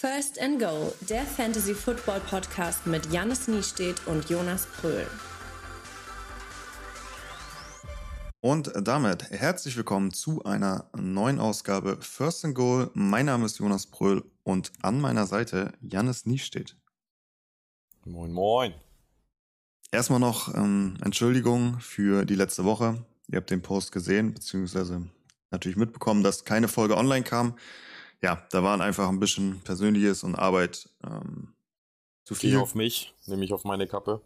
First and Goal, der Fantasy Football Podcast mit Jannis Niestedt und Jonas Pröhl. Und damit herzlich willkommen zu einer neuen Ausgabe First and Goal. Mein Name ist Jonas Pröhl und an meiner Seite Jannis Niestedt. Moin, moin. Erstmal noch ähm, Entschuldigung für die letzte Woche. Ihr habt den Post gesehen, beziehungsweise natürlich mitbekommen, dass keine Folge online kam ja, da waren einfach ein bisschen Persönliches und Arbeit ähm, zu viel. Viel auf mich, nämlich auf meine Kappe.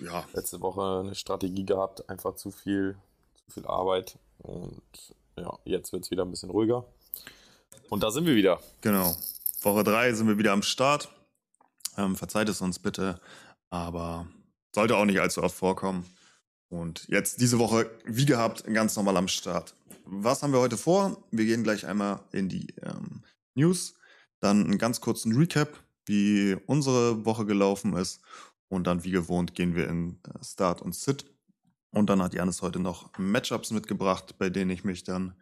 Ja. Letzte Woche eine Strategie gehabt, einfach zu viel, zu viel Arbeit. Und ja, jetzt wird es wieder ein bisschen ruhiger. Und da sind wir wieder. Genau. Woche 3 sind wir wieder am Start. Ähm, verzeiht es uns bitte, aber sollte auch nicht allzu oft vorkommen. Und jetzt diese Woche, wie gehabt, ganz normal am Start. Was haben wir heute vor? Wir gehen gleich einmal in die ähm, News, dann einen ganz kurzen Recap, wie unsere Woche gelaufen ist. Und dann, wie gewohnt, gehen wir in äh, Start und Sit. Und dann hat Janis heute noch Matchups mitgebracht, bei denen ich mich dann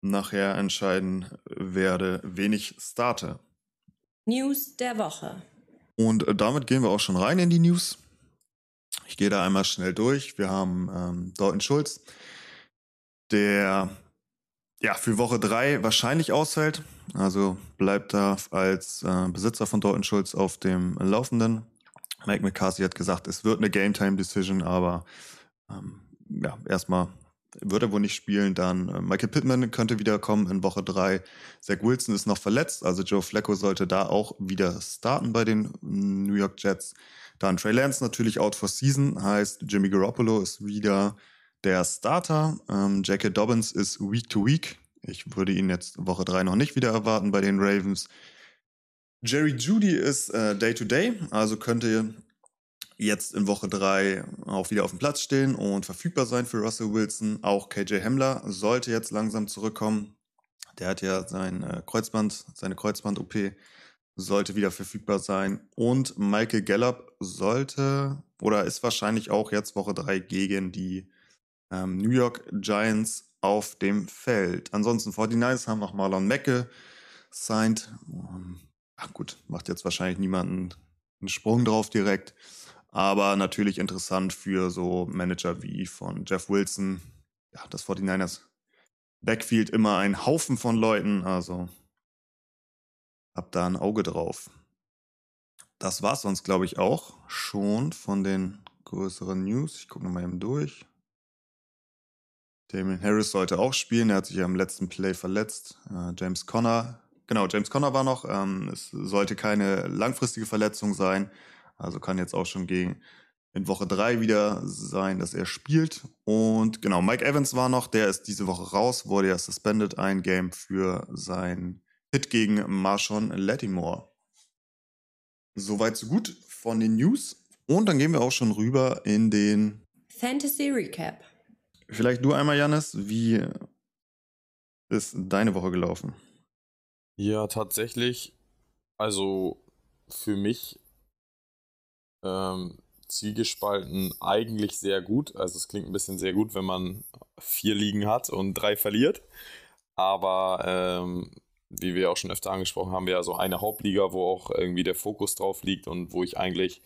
nachher entscheiden werde, wen ich starte. News der Woche. Und äh, damit gehen wir auch schon rein in die News. Ich gehe da einmal schnell durch. Wir haben ähm, Dalton Schulz, der ja für Woche drei wahrscheinlich ausfällt. Also bleibt da als äh, Besitzer von Dalton Schulz auf dem Laufenden. Mike McCarthy hat gesagt, es wird eine Game Time Decision, aber ähm, ja, erstmal wird er wohl nicht spielen. Dann äh, Michael Pittman könnte wiederkommen in Woche drei. Zach Wilson ist noch verletzt, also Joe Flacco sollte da auch wieder starten bei den New York Jets. Dann Trey Lance natürlich out for season, heißt Jimmy Garoppolo ist wieder der Starter. Ähm, J.K. Dobbins ist Week to Week. Ich würde ihn jetzt Woche 3 noch nicht wieder erwarten bei den Ravens. Jerry Judy ist äh, Day to Day, also könnte jetzt in Woche 3 auch wieder auf dem Platz stehen und verfügbar sein für Russell Wilson. Auch KJ Hamler sollte jetzt langsam zurückkommen. Der hat ja sein äh, Kreuzband, seine Kreuzband-OP sollte wieder verfügbar sein. Und Michael Gallup sollte oder ist wahrscheinlich auch jetzt Woche 3 gegen die ähm, New York Giants auf dem Feld. Ansonsten 49ers haben noch Marlon Mecke signed. Um, ach gut, macht jetzt wahrscheinlich niemanden einen Sprung drauf direkt. Aber natürlich interessant für so Manager wie von Jeff Wilson. Ja, das 49ers Backfield immer ein Haufen von Leuten. Also hab da ein Auge drauf. Das war's sonst, glaube ich, auch schon von den größeren News. Ich gucke nochmal eben durch. Damien Harris sollte auch spielen. Er hat sich ja im letzten Play verletzt. Äh, James Conner, genau, James Conner war noch. Ähm, es sollte keine langfristige Verletzung sein. Also kann jetzt auch schon gegen in Woche 3 wieder sein, dass er spielt. Und genau, Mike Evans war noch. Der ist diese Woche raus, wurde ja suspended ein Game für sein Hit gegen Marshawn Lattimore. Soweit so gut von den News. Und dann gehen wir auch schon rüber in den Fantasy Recap. Vielleicht du einmal, Janis, wie ist deine Woche gelaufen? Ja, tatsächlich. Also für mich ähm, zielgespalten eigentlich sehr gut. Also es klingt ein bisschen sehr gut, wenn man vier Ligen hat und drei verliert. Aber ähm, wie wir auch schon öfter angesprochen haben, wir ja so eine Hauptliga, wo auch irgendwie der Fokus drauf liegt und wo ich eigentlich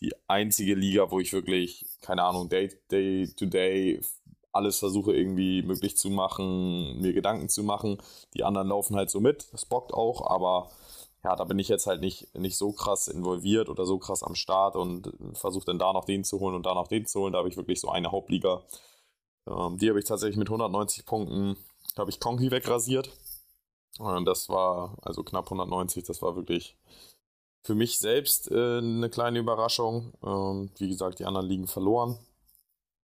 die einzige Liga, wo ich wirklich, keine Ahnung, day, day to day alles versuche irgendwie möglich zu machen, mir Gedanken zu machen. Die anderen laufen halt so mit, das bockt auch, aber ja, da bin ich jetzt halt nicht, nicht so krass involviert oder so krass am Start und versuche dann da noch den zu holen und da noch den zu holen. Da habe ich wirklich so eine Hauptliga. Ähm, die habe ich tatsächlich mit 190 Punkten, habe ich Conky wegrasiert. Und das war also knapp 190, das war wirklich für mich selbst äh, eine kleine Überraschung. Ähm, wie gesagt, die anderen liegen verloren.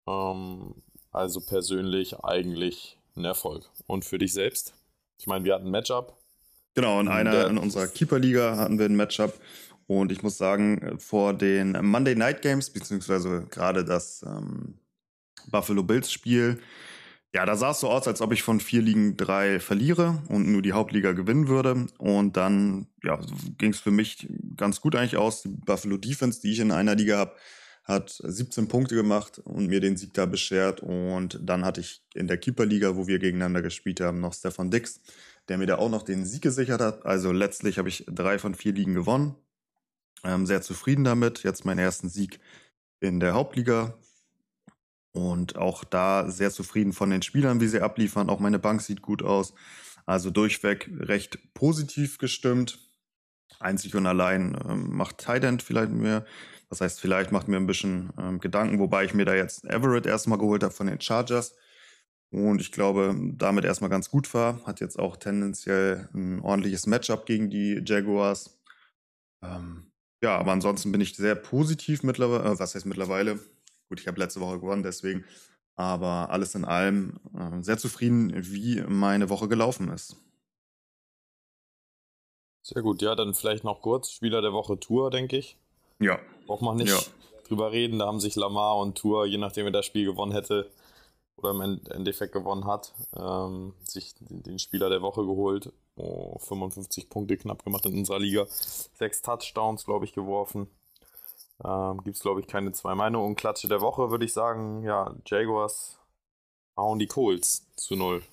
Ähm, also persönlich eigentlich ein Erfolg. Und für dich selbst? Ich meine, wir hatten ein Matchup. Genau, in einer in unserer Keeper-Liga hatten wir ein Matchup. Und ich muss sagen, vor den Monday Night Games, beziehungsweise gerade das ähm, Buffalo Bills-Spiel, ja, da sah es so aus, als ob ich von vier Ligen drei verliere und nur die Hauptliga gewinnen würde. Und dann ja, ging es für mich ganz gut eigentlich aus. Die Buffalo Defense, die ich in einer Liga habe, hat 17 Punkte gemacht und mir den Sieg da beschert. Und dann hatte ich in der Keeper-Liga, wo wir gegeneinander gespielt haben, noch Stefan Dix. der mir da auch noch den Sieg gesichert hat. Also letztlich habe ich drei von vier Ligen gewonnen. Ähm, sehr zufrieden damit. Jetzt meinen ersten Sieg in der Hauptliga. Und auch da sehr zufrieden von den Spielern, wie sie abliefern. Auch meine Bank sieht gut aus. Also durchweg recht positiv gestimmt. Einzig und allein ähm, macht Tident vielleicht mir, das heißt, vielleicht macht mir ein bisschen ähm, Gedanken, wobei ich mir da jetzt Everett erstmal geholt habe von den Chargers. Und ich glaube, damit erstmal ganz gut war. Hat jetzt auch tendenziell ein ordentliches Matchup gegen die Jaguars. Ähm, ja, aber ansonsten bin ich sehr positiv mittlerweile. Äh, was heißt mittlerweile? Gut, ich habe letzte Woche gewonnen, deswegen. Aber alles in allem äh, sehr zufrieden, wie meine Woche gelaufen ist. Sehr gut, ja, dann vielleicht noch kurz. Spieler der Woche Tour, denke ich. Ja. Braucht man nicht ja. drüber reden. Da haben sich Lamar und Tour, je nachdem wer das Spiel gewonnen hätte oder im Endeffekt gewonnen hat, ähm, sich den Spieler der Woche geholt. Oh, 55 Punkte knapp gemacht in unserer Liga. Sechs Touchdowns, glaube ich, geworfen. Ähm, Gibt es, glaube ich, keine zwei Meinungen. Und Klatsche der Woche würde ich sagen, ja, Jaguars hauen die Colts zu null.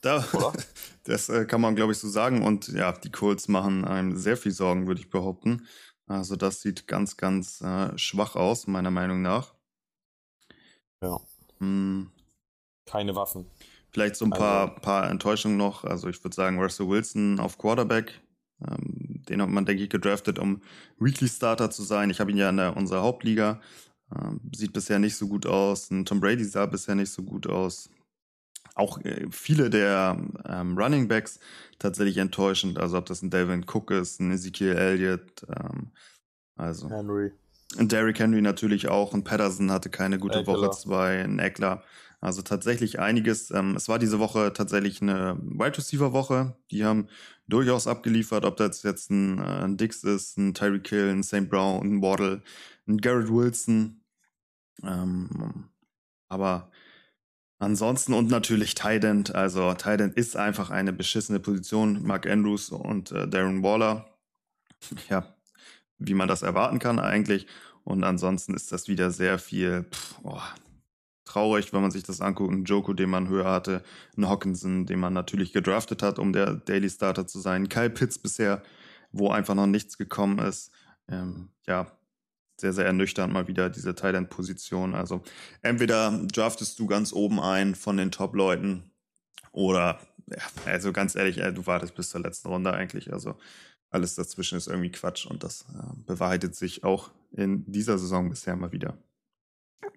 Da, das äh, kann man, glaube ich, so sagen. Und ja, die Colts machen einem sehr viel Sorgen, würde ich behaupten. Also das sieht ganz, ganz äh, schwach aus, meiner Meinung nach. Ja. Hm. Keine Waffen. Vielleicht so ein paar, also, paar Enttäuschungen noch. Also ich würde sagen, Russell Wilson auf Quarterback. Ähm, den hat man, denke ich, gedraftet, um Weekly Starter zu sein. Ich habe ihn ja in der, unserer Hauptliga. Ähm, sieht bisher nicht so gut aus. Ein Tom Brady sah bisher nicht so gut aus auch äh, viele der ähm, Running Backs tatsächlich enttäuschend. Also ob das ein Devin Cook ist, ein Ezekiel Elliott, ähm, also Henry. Und Derrick Henry natürlich auch. Und Patterson hatte keine gute Eckler. Woche zwei, ein Eckler. Also tatsächlich einiges. Ähm, es war diese Woche tatsächlich eine Wide Receiver Woche. Die haben durchaus abgeliefert, ob das jetzt ein, äh, ein Dix ist, ein Tyreek Hill, ein St. Brown, ein Waddle, ein Garrett Wilson. Ähm, aber Ansonsten und natürlich Tident. Also Tident ist einfach eine beschissene Position. Mark Andrews und äh, Darren Waller. Ja, wie man das erwarten kann eigentlich. Und ansonsten ist das wieder sehr viel pff, oh, traurig, wenn man sich das anguckt. Ein Joko, den man höher hatte. Ein Hawkinson, den man natürlich gedraftet hat, um der Daily Starter zu sein. Kyle Pitts bisher, wo einfach noch nichts gekommen ist. Ähm, ja, sehr, sehr ernüchternd mal wieder diese Thailand-Position. Also entweder draftest du ganz oben ein von den Top-Leuten oder, ja, also ganz ehrlich, du wartest bis zur letzten Runde eigentlich. Also alles dazwischen ist irgendwie Quatsch und das äh, bewahrheitet sich auch in dieser Saison bisher mal wieder.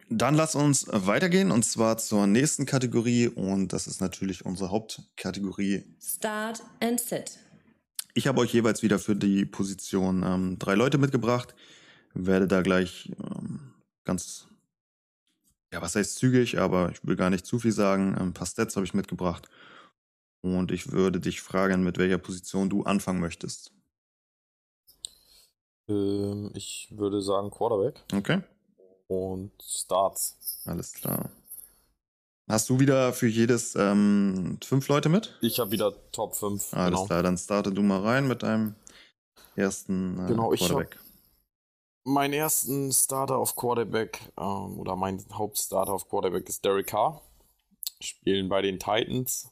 Dann lass uns weitergehen und zwar zur nächsten Kategorie und das ist natürlich unsere Hauptkategorie. Start and Sit. Ich habe euch jeweils wieder für die Position ähm, drei Leute mitgebracht werde da gleich ähm, ganz, ja, was heißt zügig, aber ich will gar nicht zu viel sagen. Ein paar Stats habe ich mitgebracht. Und ich würde dich fragen, mit welcher Position du anfangen möchtest. Ähm, ich würde sagen Quarterback. Okay. Und Starts. Alles klar. Hast du wieder für jedes ähm, fünf Leute mit? Ich habe wieder Top 5. Alles genau. klar, dann starte du mal rein mit deinem ersten äh, genau, Quarterback. Meinen ersten Starter auf Quarterback ähm, oder mein Hauptstarter auf Quarterback ist Derek Carr. Spielen bei den Titans.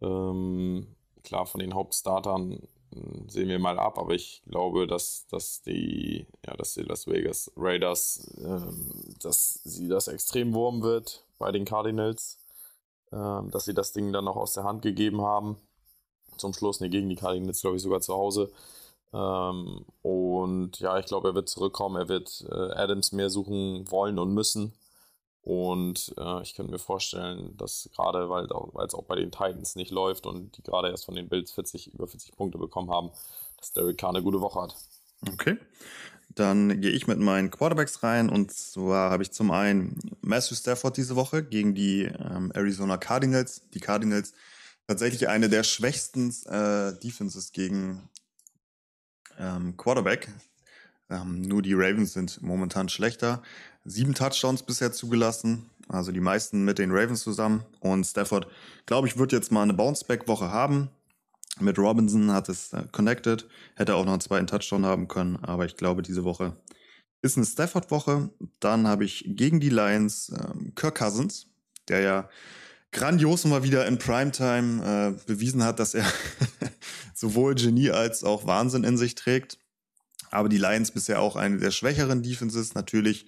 Ähm, klar, von den Hauptstartern hm, sehen wir mal ab, aber ich glaube, dass, dass, die, ja, dass die Las Vegas Raiders, ähm, dass sie das extrem wurm wird bei den Cardinals, ähm, dass sie das Ding dann noch aus der Hand gegeben haben. Zum Schluss, ne, gegen die Cardinals, glaube ich, sogar zu Hause. Ähm, und ja, ich glaube, er wird zurückkommen. Er wird äh, Adams mehr suchen wollen und müssen. Und äh, ich könnte mir vorstellen, dass gerade, weil es auch bei den Titans nicht läuft und die gerade erst von den Bills 40, über 40 Punkte bekommen haben, dass Derek Carr eine gute Woche hat. Okay. Dann gehe ich mit meinen Quarterbacks rein und zwar habe ich zum einen Matthew Stafford diese Woche gegen die ähm, Arizona Cardinals. Die Cardinals tatsächlich eine der schwächsten äh, Defenses gegen ähm, Quarterback. Ähm, nur die Ravens sind momentan schlechter. Sieben Touchdowns bisher zugelassen, also die meisten mit den Ravens zusammen. Und Stafford, glaube ich, wird jetzt mal eine Bounceback-Woche haben. Mit Robinson hat es äh, connected, hätte auch noch einen zweiten Touchdown haben können, aber ich glaube, diese Woche ist eine Stafford-Woche. Dann habe ich gegen die Lions ähm, Kirk Cousins, der ja grandios mal wieder in Primetime äh, bewiesen hat, dass er sowohl Genie als auch Wahnsinn in sich trägt. Aber die Lions bisher auch eine der schwächeren Defenses. Natürlich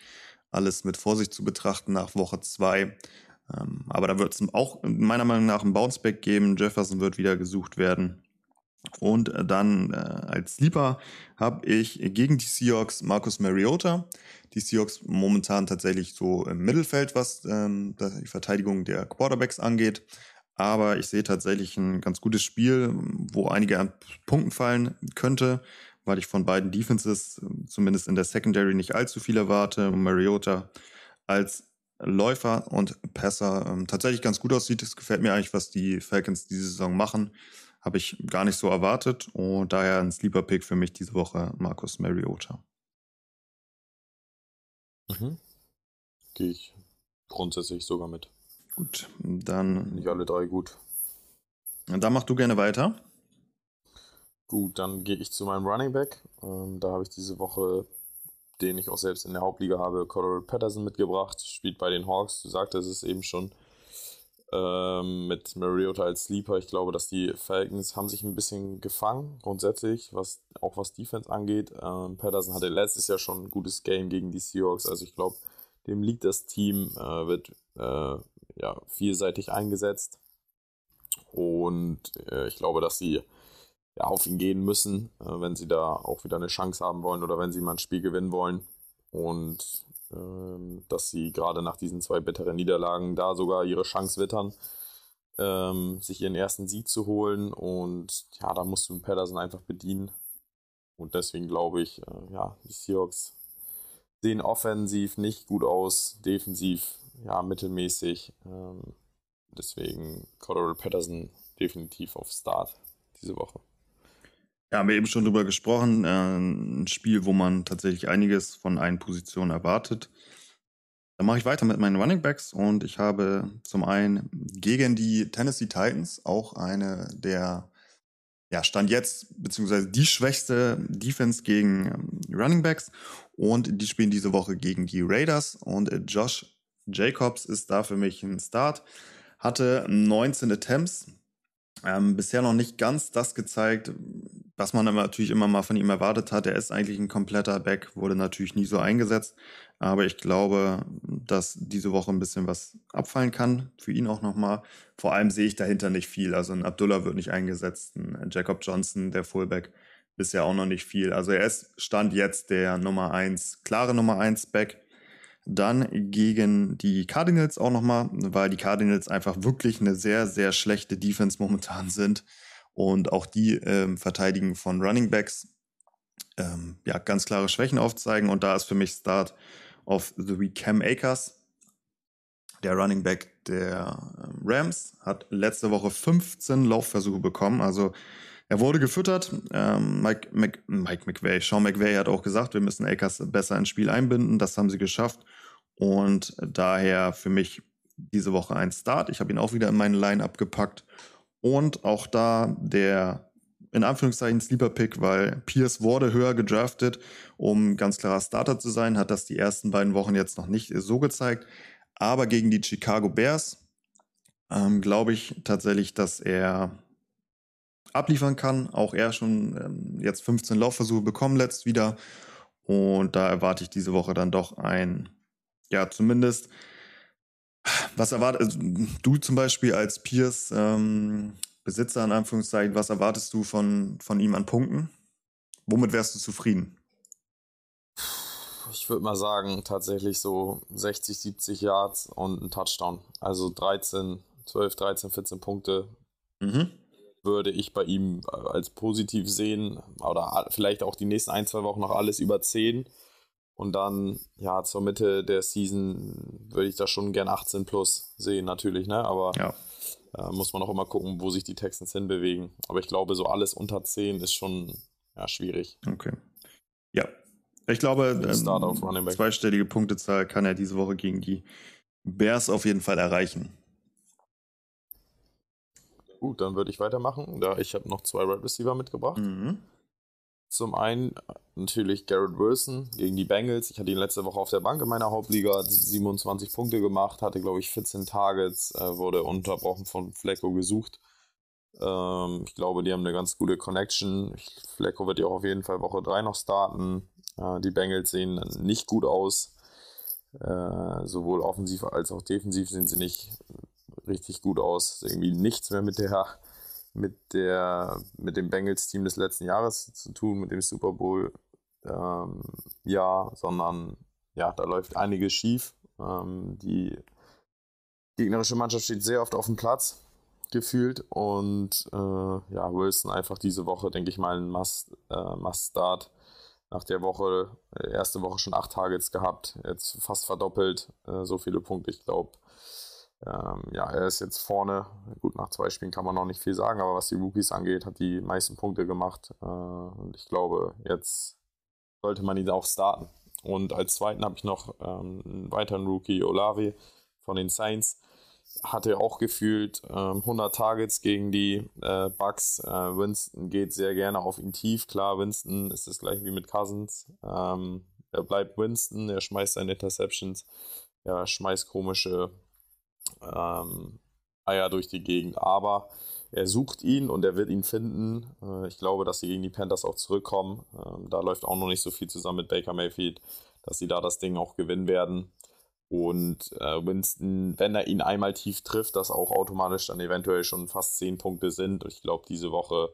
alles mit Vorsicht zu betrachten nach Woche zwei. Ähm, aber da wird es auch meiner Meinung nach ein Bounceback geben. Jefferson wird wieder gesucht werden. Und dann äh, als Sleeper habe ich gegen die Seahawks Marcus Mariota. Die Seahawks momentan tatsächlich so im Mittelfeld, was ähm, die Verteidigung der Quarterbacks angeht. Aber ich sehe tatsächlich ein ganz gutes Spiel, wo einige an Punkten fallen könnte, weil ich von beiden Defenses zumindest in der Secondary nicht allzu viel erwarte. Mariota als Läufer und Passer ähm, tatsächlich ganz gut aussieht. Es gefällt mir eigentlich, was die Falcons diese Saison machen. Habe ich gar nicht so erwartet und daher ein Sleeper-Pick für mich diese Woche Markus Mariota. Mhm. Gehe ich grundsätzlich sogar mit. Gut, dann. Nicht alle drei gut. Dann mach du gerne weiter. Gut, dann gehe ich zu meinem Running Back. Ähm, da habe ich diese Woche, den ich auch selbst in der Hauptliga habe, Cordell Patterson mitgebracht. Spielt bei den Hawks. Du sagtest es eben schon. Ähm, mit Mariota als Sleeper. Ich glaube, dass die Falcons haben sich ein bisschen gefangen, grundsätzlich, was auch was Defense angeht. Ähm, Patterson hatte letztes Jahr schon ein gutes Game gegen die Seahawks. Also ich glaube, dem liegt das Team, äh, wird äh, ja, vielseitig eingesetzt. Und äh, ich glaube, dass sie ja, auf ihn gehen müssen, äh, wenn sie da auch wieder eine Chance haben wollen oder wenn sie mal ein Spiel gewinnen wollen. Und dass sie gerade nach diesen zwei bitteren Niederlagen da sogar ihre Chance wittern, ähm, sich ihren ersten Sieg zu holen. Und ja, da musst du Patterson einfach bedienen. Und deswegen glaube ich, äh, ja, die Seahawks sehen offensiv nicht gut aus, defensiv ja mittelmäßig. Ähm, deswegen Cordero Patterson definitiv auf Start diese Woche. Ja, haben wir eben schon drüber gesprochen. Äh, ein Spiel, wo man tatsächlich einiges von einen Positionen erwartet. Dann mache ich weiter mit meinen Running Backs und ich habe zum einen gegen die Tennessee Titans auch eine der, ja, Stand jetzt, beziehungsweise die schwächste Defense gegen ähm, Running Backs und die spielen diese Woche gegen die Raiders und Josh Jacobs ist da für mich ein Start. Hatte 19 Attempts, ähm, bisher noch nicht ganz das gezeigt, was man natürlich immer mal von ihm erwartet hat. Er ist eigentlich ein kompletter Back, wurde natürlich nie so eingesetzt. Aber ich glaube, dass diese Woche ein bisschen was abfallen kann. Für ihn auch nochmal. Vor allem sehe ich dahinter nicht viel. Also ein Abdullah wird nicht eingesetzt, ein Jacob Johnson, der Fullback, bisher auch noch nicht viel. Also er ist Stand jetzt der Nummer 1, klare Nummer 1 Back. Dann gegen die Cardinals auch nochmal, weil die Cardinals einfach wirklich eine sehr, sehr schlechte Defense momentan sind und auch die ähm, Verteidigen von Running Backs ähm, ja, ganz klare Schwächen aufzeigen. Und da ist für mich Start of the Week Cam Akers. Der Running Back der ähm, Rams hat letzte Woche 15 Laufversuche bekommen. Also er wurde gefüttert. Ähm, Mike, Mc, Mike McVay, Sean McVay hat auch gesagt, wir müssen Akers besser ins Spiel einbinden. Das haben sie geschafft. Und daher für mich diese Woche ein Start. Ich habe ihn auch wieder in meine Line-Up gepackt. Und auch da der in Anführungszeichen Sleeper Pick, weil Pierce wurde höher gedraftet, um ganz klarer Starter zu sein, hat das die ersten beiden Wochen jetzt noch nicht so gezeigt. Aber gegen die Chicago Bears ähm, glaube ich tatsächlich, dass er abliefern kann. Auch er schon ähm, jetzt 15 Laufversuche bekommen letzt wieder. Und da erwarte ich diese Woche dann doch ein, ja, zumindest was erwartet also, du zum Beispiel als Pierce ähm, Besitzer in Anführungszeichen, was erwartest du von, von ihm an Punkten? Womit wärst du zufrieden? Ich würde mal sagen, tatsächlich so 60, 70 Yards und ein Touchdown. Also 13, 12, 13, 14 Punkte mhm. würde ich bei ihm als positiv sehen. Oder vielleicht auch die nächsten ein, zwei Wochen noch alles über 10. Und dann, ja, zur Mitte der Season würde ich da schon gern 18 plus sehen, natürlich, ne? Aber ja. äh, muss man auch immer gucken, wo sich die Texans hinbewegen. Aber ich glaube, so alles unter 10 ist schon ja, schwierig. Okay. Ja. Ich glaube, ähm, zweistellige Punktezahl kann er diese Woche gegen die Bears auf jeden Fall erreichen. Gut, dann würde ich weitermachen. Da ich habe noch zwei Red Receiver mitgebracht. Mhm. Zum einen natürlich Garrett Wilson gegen die Bengals. Ich hatte ihn letzte Woche auf der Bank in meiner Hauptliga, hat 27 Punkte gemacht, hatte glaube ich 14 Targets, äh, wurde unterbrochen von Flecko gesucht. Ähm, ich glaube, die haben eine ganz gute Connection. Flecko wird ja auch auf jeden Fall Woche 3 noch starten. Äh, die Bengals sehen nicht gut aus. Äh, sowohl offensiv als auch defensiv sehen sie nicht richtig gut aus. Irgendwie nichts mehr mit der mit der mit dem Bengals Team des letzten Jahres zu tun, mit dem Super Bowl ähm, ja, sondern ja, da läuft einiges schief. Ähm, die gegnerische Mannschaft steht sehr oft auf dem Platz gefühlt und äh, ja, Wilson einfach diese Woche, denke ich mal, ein Must, äh, Must. Nach der Woche, äh, erste Woche schon acht Targets gehabt, jetzt fast verdoppelt, äh, so viele Punkte. Ich glaube, ähm, ja, er ist jetzt vorne. Gut, nach zwei Spielen kann man noch nicht viel sagen, aber was die Rookies angeht, hat die meisten Punkte gemacht. Äh, und ich glaube, jetzt sollte man ihn auch starten. Und als zweiten habe ich noch ähm, einen weiteren Rookie, Olave von den Saints. Hatte auch gefühlt ähm, 100 Targets gegen die äh, Bucks. Äh, Winston geht sehr gerne auf ihn tief. Klar, Winston ist das gleiche wie mit Cousins. Ähm, er bleibt Winston, er schmeißt seine Interceptions, er schmeißt komische ähm, Eier durch die Gegend. Aber er sucht ihn und er wird ihn finden. Äh, ich glaube, dass sie gegen die Panthers auch zurückkommen. Ähm, da läuft auch noch nicht so viel zusammen mit Baker Mayfield, dass sie da das Ding auch gewinnen werden. Und äh, Winston, wenn er ihn einmal tief trifft, dass auch automatisch dann eventuell schon fast 10 Punkte sind. Ich glaube, diese Woche,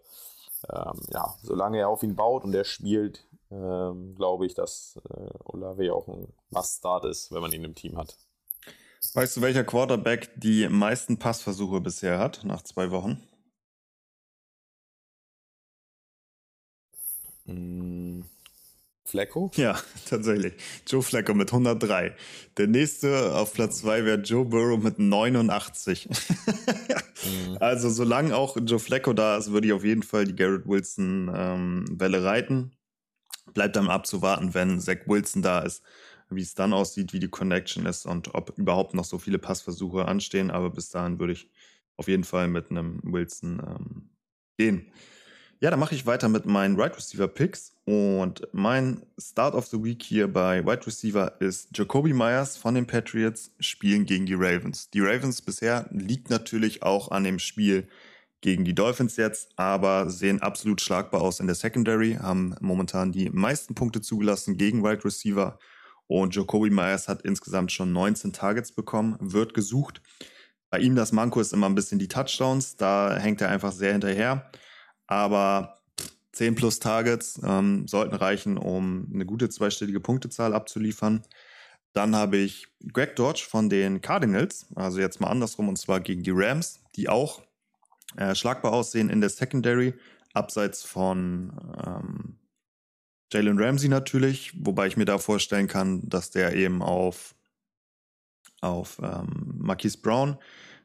ähm, ja, solange er auf ihn baut und er spielt, ähm, glaube ich, dass äh, Olave auch ein Must-Start ist, wenn man ihn im Team hat. Weißt du, welcher Quarterback die meisten Passversuche bisher hat, nach zwei Wochen? Mm, Flecko? Ja, tatsächlich. Joe Flecko mit 103. Der nächste auf Platz 2 wäre Joe Burrow mit 89. mhm. Also, solange auch Joe Flecko da ist, würde ich auf jeden Fall die Garrett Wilson-Welle ähm, reiten. Bleibt dann abzuwarten, wenn Zach Wilson da ist, wie es dann aussieht, wie die Connection ist und ob überhaupt noch so viele Passversuche anstehen. Aber bis dahin würde ich auf jeden Fall mit einem Wilson ähm, gehen. Ja, dann mache ich weiter mit meinen Wide Receiver Picks. Und mein Start of the Week hier bei Wide Receiver ist Jacoby Myers von den Patriots spielen gegen die Ravens. Die Ravens bisher liegt natürlich auch an dem Spiel gegen die Dolphins jetzt, aber sehen absolut schlagbar aus in der Secondary, haben momentan die meisten Punkte zugelassen gegen Wide Receiver. Und Jacoby Myers hat insgesamt schon 19 Targets bekommen, wird gesucht. Bei ihm das Manko ist immer ein bisschen die Touchdowns, da hängt er einfach sehr hinterher. Aber 10 plus Targets ähm, sollten reichen, um eine gute zweistellige Punktezahl abzuliefern. Dann habe ich Greg Dodge von den Cardinals, also jetzt mal andersrum, und zwar gegen die Rams, die auch äh, schlagbar aussehen in der Secondary, abseits von ähm, Jalen Ramsey natürlich, wobei ich mir da vorstellen kann, dass der eben auf, auf ähm, Marquise Brown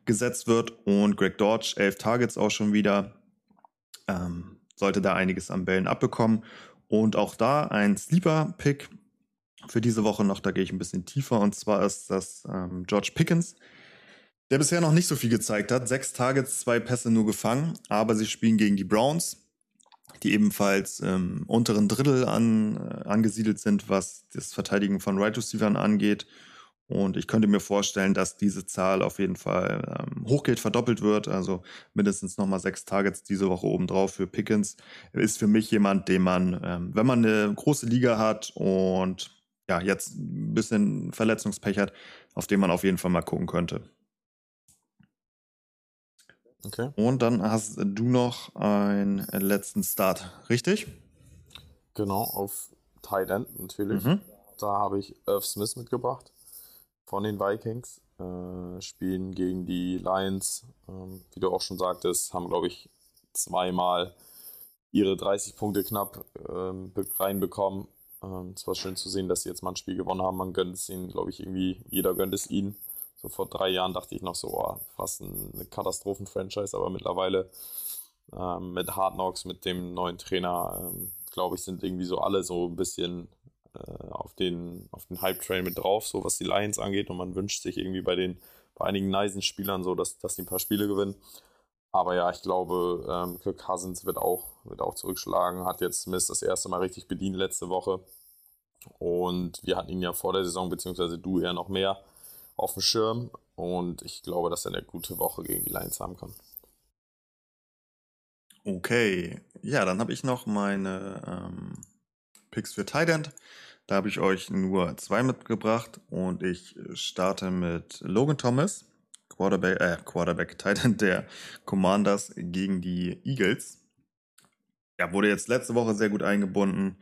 gesetzt wird und Greg Dodge, elf Targets auch schon wieder ähm, sollte da einiges an Bällen abbekommen. Und auch da ein Sleeper-Pick für diese Woche noch, da gehe ich ein bisschen tiefer. Und zwar ist das ähm, George Pickens, der bisher noch nicht so viel gezeigt hat. Sechs Targets, zwei Pässe nur gefangen, aber sie spielen gegen die Browns, die ebenfalls im ähm, unteren Drittel an, äh, angesiedelt sind, was das Verteidigen von Right Receivers angeht. Und ich könnte mir vorstellen, dass diese Zahl auf jeden Fall ähm, hochgeht, verdoppelt wird. Also mindestens nochmal sechs Targets diese Woche obendrauf für Pickens. Ist für mich jemand, den man, ähm, wenn man eine große Liga hat und ja, jetzt ein bisschen Verletzungspech hat, auf den man auf jeden Fall mal gucken könnte. Okay. Und dann hast du noch einen letzten Start, richtig? Genau, auf Tight End natürlich. Mhm. Da habe ich Irv Smith mitgebracht von den Vikings. Äh, spielen gegen die Lions. Ähm, wie du auch schon sagtest, haben, glaube ich, zweimal ihre 30 Punkte knapp ähm, reinbekommen. Ähm, es war schön zu sehen, dass sie jetzt mal ein Spiel gewonnen haben. Man gönnt es ihnen, glaube ich, irgendwie, jeder gönnt es ihnen. So vor drei Jahren dachte ich noch so, oh, fast eine Katastrophen-Franchise, aber mittlerweile ähm, mit Hard Knocks, mit dem neuen Trainer, ähm, glaube ich, sind irgendwie so alle so ein bisschen äh, auf den, auf den Hype-Train mit drauf, so was die Lions angeht. Und man wünscht sich irgendwie bei den bei einigen nice Spielern so, dass, dass die ein paar Spiele gewinnen. aber ja, ich glaube, ähm, Kirk Cousins wird auch, wird auch zurückschlagen, hat jetzt Mist das erste Mal richtig bedient letzte Woche. Und wir hatten ihn ja vor der Saison, beziehungsweise du eher noch mehr auf dem Schirm. Und ich glaube, dass er eine gute Woche gegen die Lions haben kann. Okay, ja, dann habe ich noch meine ähm, Picks für Thailand. Da habe ich euch nur zwei mitgebracht und ich starte mit Logan Thomas, Quarterback, äh, Quarterback Titan der Commanders gegen die Eagles. Ja, wurde jetzt letzte Woche sehr gut eingebunden.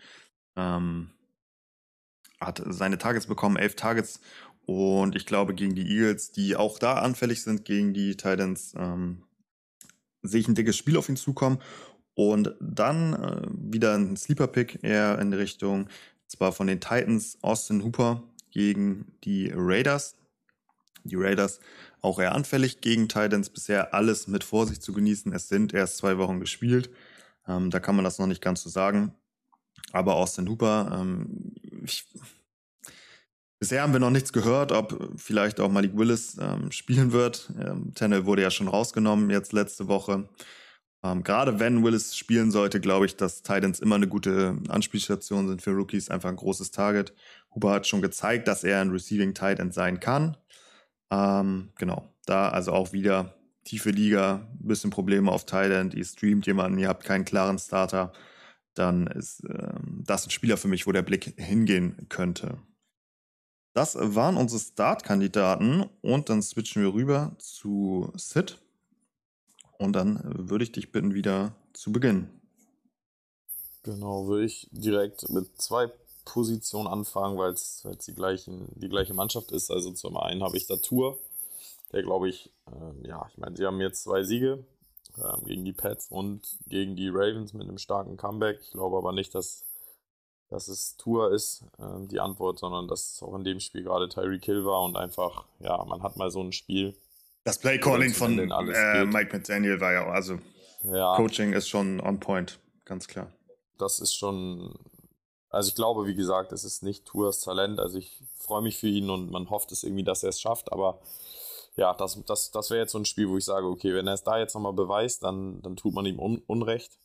Ähm, hat seine Targets bekommen, elf Targets. Und ich glaube, gegen die Eagles, die auch da anfällig sind gegen die Titans, ähm, sehe ich ein dickes Spiel auf ihn zukommen. Und dann äh, wieder ein Sleeper-Pick eher in Richtung, zwar von den Titans, Austin Hooper gegen die Raiders. Die Raiders auch eher anfällig gegen Titans, bisher alles mit Vorsicht zu genießen. Es sind erst zwei Wochen gespielt. Ähm, da kann man das noch nicht ganz so sagen. Aber Austin Hooper, ähm, ich, bisher haben wir noch nichts gehört, ob vielleicht auch Malik Willis ähm, spielen wird. Ähm, Tennell wurde ja schon rausgenommen jetzt letzte Woche. Ähm, Gerade wenn Willis spielen sollte, glaube ich, dass Titans immer eine gute Anspielstation sind für Rookies, einfach ein großes Target. Huber hat schon gezeigt, dass er ein Receiving Titan sein kann. Ähm, genau, da also auch wieder tiefe Liga, bisschen Probleme auf Thailand, ihr streamt jemanden, ihr habt keinen klaren Starter, dann ist ähm, das ein Spieler für mich, wo der Blick hingehen könnte. Das waren unsere Startkandidaten und dann switchen wir rüber zu Sid. Und dann würde ich dich bitten, wieder zu beginnen. Genau, würde ich direkt mit zwei Positionen anfangen, weil es die, die gleiche Mannschaft ist. Also zum einen habe ich da Tour, der glaube ich, äh, ja, ich meine, sie haben jetzt zwei Siege äh, gegen die Pets und gegen die Ravens mit einem starken Comeback. Ich glaube aber nicht, dass, dass es Tour ist, äh, die Antwort, sondern dass es auch in dem Spiel gerade Tyreek Hill war und einfach, ja, man hat mal so ein Spiel, das Playcalling von äh, Mike McDaniel war ja, also ja. Coaching ist schon on point, ganz klar. Das ist schon, also ich glaube, wie gesagt, es ist nicht Tours Talent. Also ich freue mich für ihn und man hofft es irgendwie, dass er es schafft. Aber ja, das, das, das wäre jetzt so ein Spiel, wo ich sage, okay, wenn er es da jetzt nochmal beweist, dann, dann tut man ihm un Unrecht.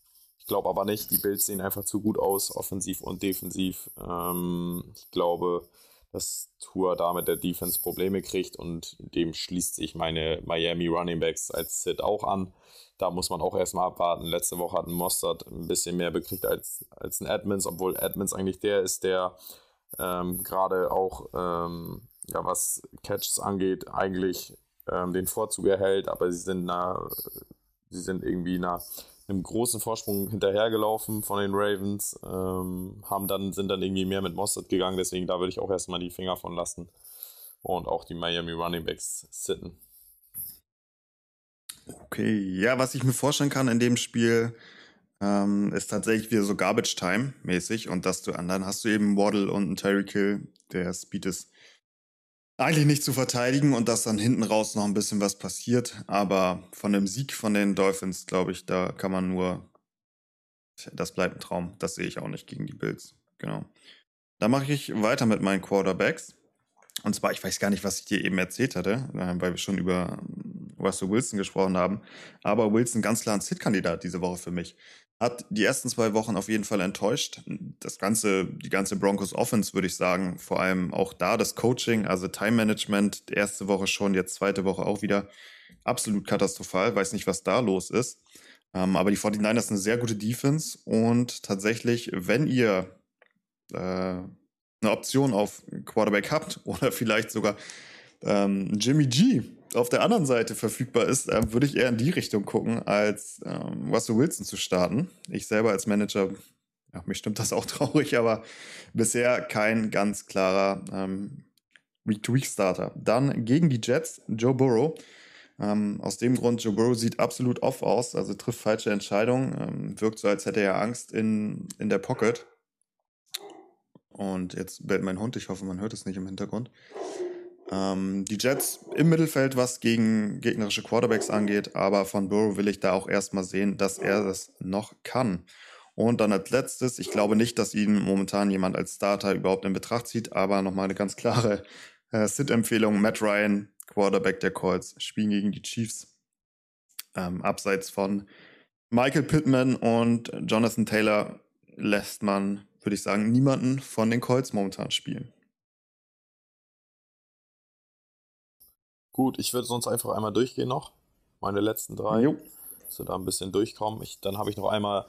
Glaube aber nicht, die Bills sehen einfach zu gut aus, offensiv und defensiv. Ähm, ich glaube, dass Tour damit der Defense Probleme kriegt und dem schließt sich meine Miami Running Backs als Sit auch an. Da muss man auch erstmal abwarten. Letzte Woche hat ein Mostert ein bisschen mehr bekriegt als, als ein Edmonds, obwohl Edmonds eigentlich der ist, der ähm, gerade auch, ähm, ja, was Catches angeht, eigentlich ähm, den Vorzug erhält, aber sie sind, na, sie sind irgendwie nach einem großen Vorsprung hinterhergelaufen von den Ravens, ähm, haben dann, sind dann irgendwie mehr mit Mossad gegangen, deswegen da würde ich auch erstmal die Finger von lassen und auch die Miami Running Backs sitten. Okay, ja, was ich mir vorstellen kann in dem Spiel, ähm, ist tatsächlich wieder so Garbage Time mäßig und dass du, dann hast du eben Waddle und einen Terry Kill, der Speed ist eigentlich nicht zu verteidigen und dass dann hinten raus noch ein bisschen was passiert. Aber von dem Sieg von den Dolphins, glaube ich, da kann man nur, das bleibt ein Traum. Das sehe ich auch nicht gegen die Bills. Genau. Da mache ich weiter mit meinen Quarterbacks. Und zwar, ich weiß gar nicht, was ich dir eben erzählt hatte, äh, weil wir schon über Russell Wilson gesprochen haben. Aber Wilson ganz klar ein Sit-Kandidat diese Woche für mich. Hat die ersten zwei Wochen auf jeden Fall enttäuscht. Das ganze, die ganze Broncos Offense würde ich sagen, vor allem auch da das Coaching, also Time Management, erste Woche schon, jetzt zweite Woche auch wieder absolut katastrophal. Weiß nicht, was da los ist. Ähm, aber die 49ers ist eine sehr gute Defense und tatsächlich, wenn ihr äh, eine Option auf Quarterback habt oder vielleicht sogar ähm, Jimmy G auf der anderen Seite verfügbar ist, äh, würde ich eher in die Richtung gucken, als ähm, Russell Wilson zu starten. Ich selber als Manager, ja, mich stimmt das auch traurig, aber bisher kein ganz klarer ähm, Week-to-Week-Starter. Dann gegen die Jets, Joe Burrow. Ähm, aus dem Grund, Joe Burrow sieht absolut off aus, also trifft falsche Entscheidungen, ähm, wirkt so, als hätte er Angst in, in der Pocket. Und jetzt bellt mein Hund, ich hoffe, man hört es nicht im Hintergrund. Ähm, die Jets im Mittelfeld, was gegen gegnerische Quarterbacks angeht, aber von Burrow will ich da auch erstmal sehen, dass er das noch kann. Und dann als letztes, ich glaube nicht, dass ihn momentan jemand als Starter überhaupt in Betracht zieht, aber nochmal eine ganz klare äh, Sit-Empfehlung. Matt Ryan, Quarterback der Colts, spielen gegen die Chiefs. Ähm, abseits von Michael Pittman und Jonathan Taylor lässt man, würde ich sagen, niemanden von den Colts momentan spielen. Gut, ich würde sonst einfach einmal durchgehen noch. Meine letzten drei. Jo. Dass wir da ein bisschen durchkommen. Ich, dann habe ich noch einmal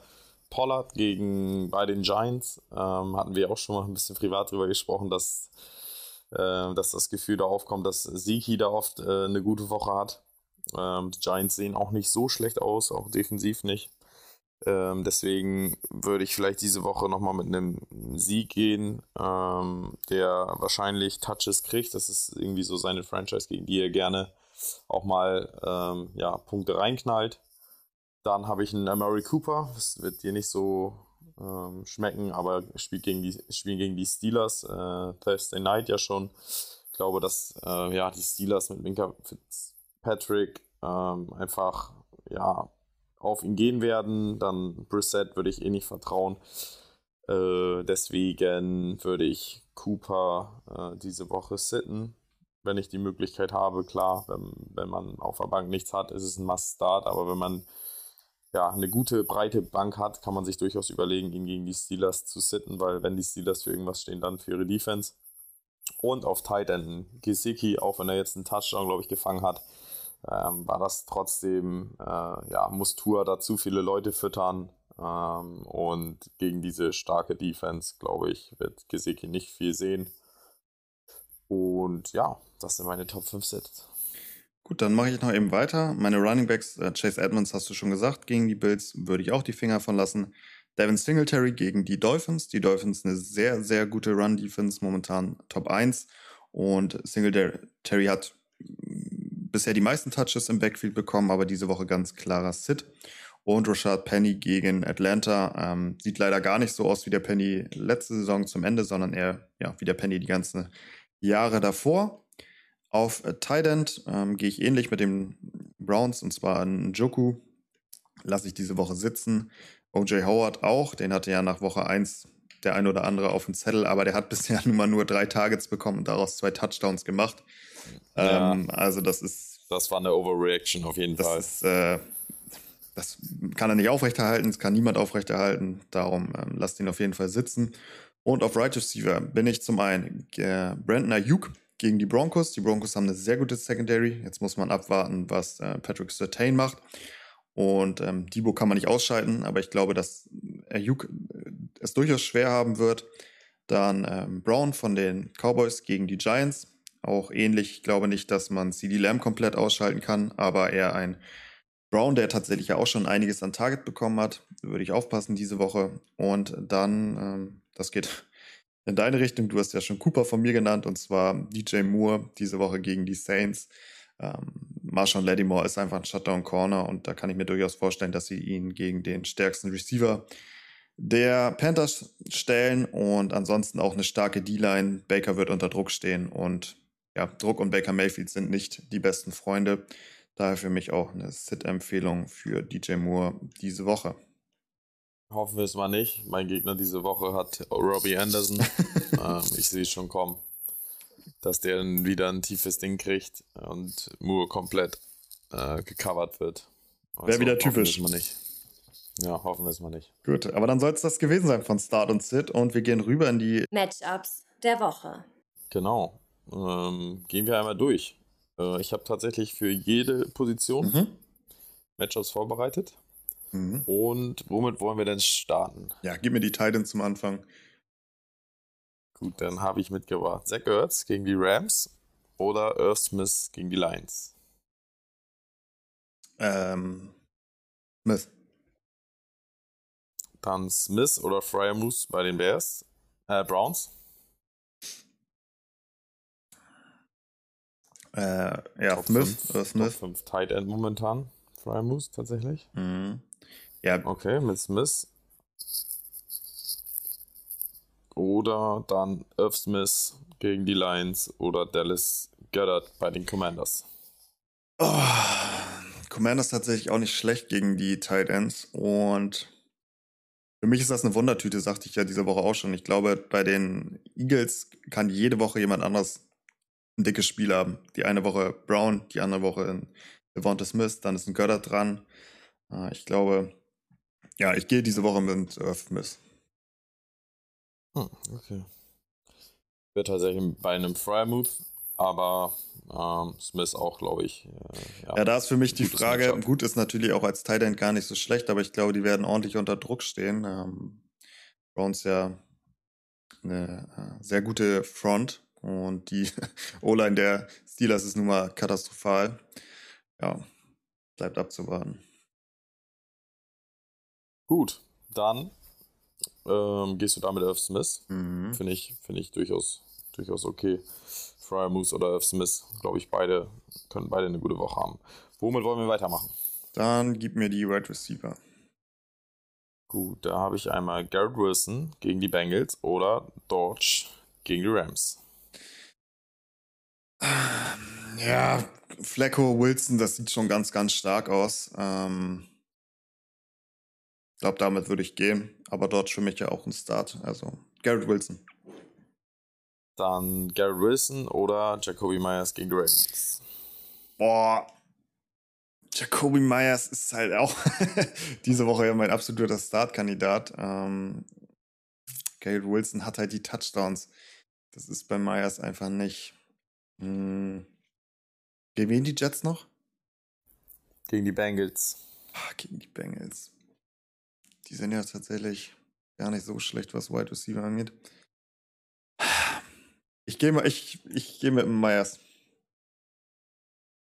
Pollard gegen bei den Giants. Ähm, hatten wir auch schon mal ein bisschen privat drüber gesprochen, dass, äh, dass das Gefühl da aufkommt, dass Siki da oft äh, eine gute Woche hat. Ähm, die Giants sehen auch nicht so schlecht aus, auch defensiv nicht. Ähm, deswegen würde ich vielleicht diese Woche nochmal mit einem Sieg gehen, ähm, der wahrscheinlich Touches kriegt. Das ist irgendwie so seine Franchise, gegen die er gerne auch mal ähm, ja, Punkte reinknallt. Dann habe ich einen Amari Cooper. Das wird dir nicht so ähm, schmecken, aber spielt gegen die, spielen gegen die Steelers. Äh, Thursday Night ja schon. Ich glaube, dass äh, ja, die Steelers mit Minka Fitzpatrick ähm, einfach ja, auf ihn gehen werden. Dann Brissett würde ich eh nicht vertrauen. Äh, deswegen würde ich Cooper äh, diese Woche sitten, wenn ich die Möglichkeit habe. Klar, wenn, wenn man auf der Bank nichts hat, ist es ein Must-Start, aber wenn man ja, eine gute, breite Bank hat, kann man sich durchaus überlegen, ihn gegen die Steelers zu sitten, weil wenn die Steelers für irgendwas stehen, dann für ihre Defense. Und auf Tight End Gesicki, auch wenn er jetzt einen Touchdown, glaube ich, gefangen hat, ähm, war das trotzdem, äh, ja, muss Tour da zu viele Leute füttern. Ähm, und gegen diese starke Defense, glaube ich, wird Gesicki nicht viel sehen. Und ja, das sind meine Top 5 Sets. Gut, dann mache ich noch eben weiter. Meine Running Backs, äh, Chase Edmonds hast du schon gesagt, gegen die Bills würde ich auch die Finger von lassen. Devin Singletary gegen die Dolphins. Die Dolphins eine sehr, sehr gute Run-Defense, momentan Top 1. Und Singletary hat bisher die meisten Touches im Backfield bekommen, aber diese Woche ganz klarer Sit. Und Rashad Penny gegen Atlanta ähm, sieht leider gar nicht so aus wie der Penny letzte Saison zum Ende, sondern eher ja, wie der Penny die ganzen Jahre davor. Auf äh, Tight End ähm, gehe ich ähnlich mit den Browns und zwar an Joku. Lasse ich diese Woche sitzen. OJ Howard auch, den hatte ja nach Woche 1 der ein oder andere auf dem Zettel, aber der hat bisher nun mal nur drei Targets bekommen und daraus zwei Touchdowns gemacht. Ja. Ähm, also das ist. Das war eine Overreaction auf jeden das Fall. Ist, äh, das kann er nicht aufrechterhalten, das kann niemand aufrechterhalten. Darum ähm, lasst ihn auf jeden Fall sitzen. Und auf Right Receiver bin ich zum einen äh, Brandon Ayuk gegen die Broncos. Die Broncos haben eine sehr gute Secondary. Jetzt muss man abwarten, was äh, Patrick Sertain macht. Und ähm, Debo kann man nicht ausschalten, aber ich glaube, dass Ayuk es durchaus schwer haben wird. Dann ähm, Brown von den Cowboys gegen die Giants. Auch ähnlich, ich glaube nicht, dass man CD Lamb komplett ausschalten kann, aber eher ein Brown, der tatsächlich ja auch schon einiges an Target bekommen hat. Würde ich aufpassen diese Woche. Und dann, ähm, das geht in deine Richtung. Du hast ja schon Cooper von mir genannt, und zwar DJ Moore diese Woche gegen die Saints. Ähm, Marshawn Lattimore ist einfach ein Shutdown Corner und da kann ich mir durchaus vorstellen, dass sie ihn gegen den stärksten Receiver der Panthers stellen und ansonsten auch eine starke D-Line. Baker wird unter Druck stehen und ja, Druck und Baker Mayfield sind nicht die besten Freunde. Daher für mich auch eine Sit-Empfehlung für DJ Moore diese Woche. Hoffen wir es mal nicht. Mein Gegner diese Woche hat Robbie Anderson. ähm, ich sehe schon kommen, dass der dann wieder ein tiefes Ding kriegt und Moore komplett äh, gecovert wird. Also Wäre wieder typisch. Hoffen wir es mal nicht. Ja, hoffen wir es mal nicht. Gut, aber dann soll es das gewesen sein von Start und Sit und wir gehen rüber in die Matchups der Woche. Genau. Ähm, gehen wir einmal durch. Äh, ich habe tatsächlich für jede Position mhm. Matchups vorbereitet. Mhm. Und womit wollen wir denn starten? Ja, gib mir die Titans zum Anfang. Gut, dann habe ich mitgebracht Zach Ertz gegen die Rams oder Earth Smith gegen die Lions. Ähm, Smith. Dann Smith oder Fryer Moose bei den Bears. Äh, Browns. Äh, ja, Top Smith. 5, Smith. Top 5 Tight End momentan. Fryer Moose tatsächlich. Mhm. Ja. Okay, mit Smith. Oder dann Irv Smith gegen die Lions oder Dallas Goddard bei den Commanders. Oh, Commanders tatsächlich auch nicht schlecht gegen die Tight Ends und für mich ist das eine Wundertüte, sagte ich ja diese Woche auch schon. Ich glaube, bei den Eagles kann jede Woche jemand anders ein dickes Spiel haben. Die eine Woche Brown, die andere Woche Devonta Smith, dann ist ein Götter dran. Äh, ich glaube, ja, ich gehe diese Woche mit Irv Smith. Hm, okay. Wird tatsächlich bei einem Fryer-Move, aber ähm, Smith auch, glaube ich. Äh, ja, ja, da ist für mich die Frage, Matchup. gut ist natürlich auch als Tight End gar nicht so schlecht, aber ich glaube, die werden ordentlich unter Druck stehen. Ähm, Browns ja eine äh, sehr gute Front und die O-Line der Steelers ist nun mal katastrophal. Ja, bleibt abzuwarten. Gut, dann ähm, gehst du damit Irv Smith. Mhm. Finde ich, find ich durchaus, durchaus okay. Fryer Moose oder Irv Smith, glaube ich, beide können beide eine gute Woche haben. Womit wollen wir weitermachen? Dann gib mir die Wide Receiver. Gut, da habe ich einmal Garrett Wilson gegen die Bengals oder Dodge gegen die Rams. Ja, Flecko, Wilson, das sieht schon ganz, ganz stark aus. Ähm, ich glaube, damit würde ich gehen. Aber dort für mich ja auch ein Start. Also Garrett Wilson. Dann Garrett Wilson oder Jacoby Myers gegen die Ravens. Boah. Jacoby Myers ist halt auch diese Woche ja mein absoluter Startkandidat. Ähm, Garrett Wilson hat halt die Touchdowns. Das ist bei Myers einfach nicht. Hm. Gegen wen die Jets noch? Gegen die Bengals. Ach, gegen die Bengals. Die sind ja tatsächlich gar nicht so schlecht, was Wide Receiver angeht. Ich gehe mal, ich, ich gehe mit Myers.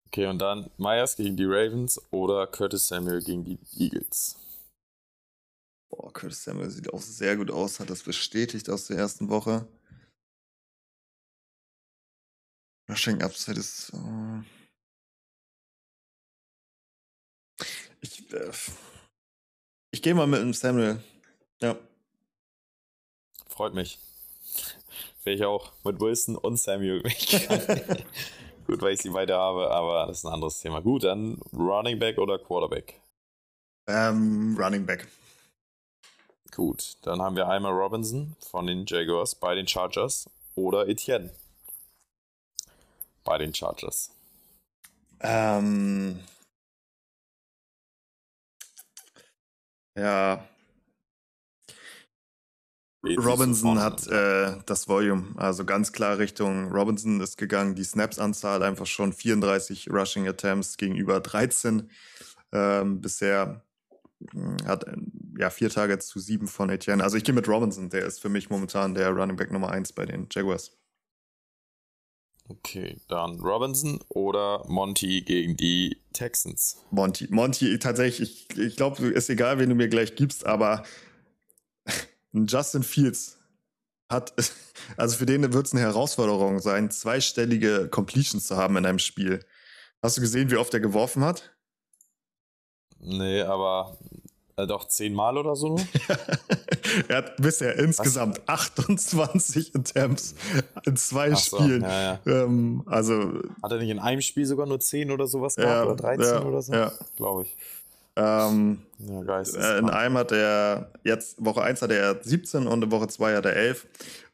Okay, und dann Myers gegen die Ravens oder Curtis Samuel gegen die Eagles. Boah, Curtis Samuel sieht auch sehr gut aus, hat das bestätigt aus der ersten Woche. Rushing Upside ist. Uh ich, äh, ich gehe mal mit dem Samuel. Ja. Freut mich. Wäre ich auch mit Wilson und Samuel. Gut, weil ich sie beide habe, aber das ist ein anderes Thema. Gut, dann Running Back oder Quarterback? Ähm, Running Back. Gut, dann haben wir einmal Robinson von den Jaguars bei den Chargers oder Etienne bei den Chargers. Ähm, ja, Robinson hat äh, das Volume, also ganz klar Richtung Robinson ist gegangen. Die Snaps-Anzahl einfach schon 34 Rushing Attempts gegenüber 13 ähm, bisher. Hm, hat ja vier Targets zu sieben von Etienne. Also ich gehe mit Robinson, der ist für mich momentan der Running Back Nummer 1 bei den Jaguars. Okay, dann Robinson oder Monty gegen die Texans? Monty. Monty, tatsächlich, ich, ich glaube, ist egal, wen du mir gleich gibst, aber Justin Fields hat, also für den wird es eine Herausforderung sein, zweistellige Completions zu haben in einem Spiel. Hast du gesehen, wie oft er geworfen hat? Nee, aber äh, doch zehnmal oder so. er hat bisher insgesamt Was? 28 Attempts in zwei so, Spielen. Ja, ja. Ähm, also, hat er nicht in einem Spiel sogar nur 10 oder sowas gehabt? Ja, oder 13 oder so? Ja. Glaube ich. Ähm, ja, äh, in einem hat er, jetzt Woche 1 hat er 17 und in Woche 2 hat er 11.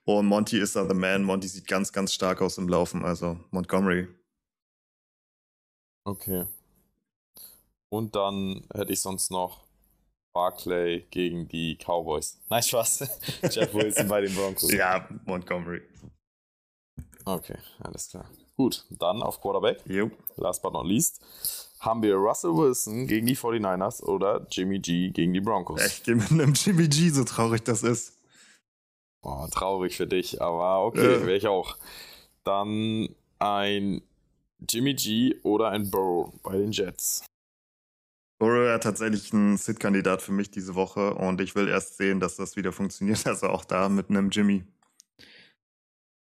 Und Monty ist da the man. Monty sieht ganz, ganz stark aus im Laufen. Also Montgomery. Okay. Und dann hätte ich sonst noch Barclay gegen die Cowboys. Nein, Spaß. Jeff Wilson bei den Broncos. Ja, Montgomery. Okay, alles klar. Gut, dann auf Quarterback. Jo. Last but not least haben wir Russell Wilson gegen die 49ers oder Jimmy G gegen die Broncos. Ich gehe mit einem Jimmy G, so traurig das ist. Oh, traurig für dich, aber okay, äh. wäre ich auch. Dann ein Jimmy G oder ein Burrow bei den Jets. Burrow ja tatsächlich ein Sit-Kandidat für mich diese Woche und ich will erst sehen, dass das wieder funktioniert. Also auch da mit einem Jimmy.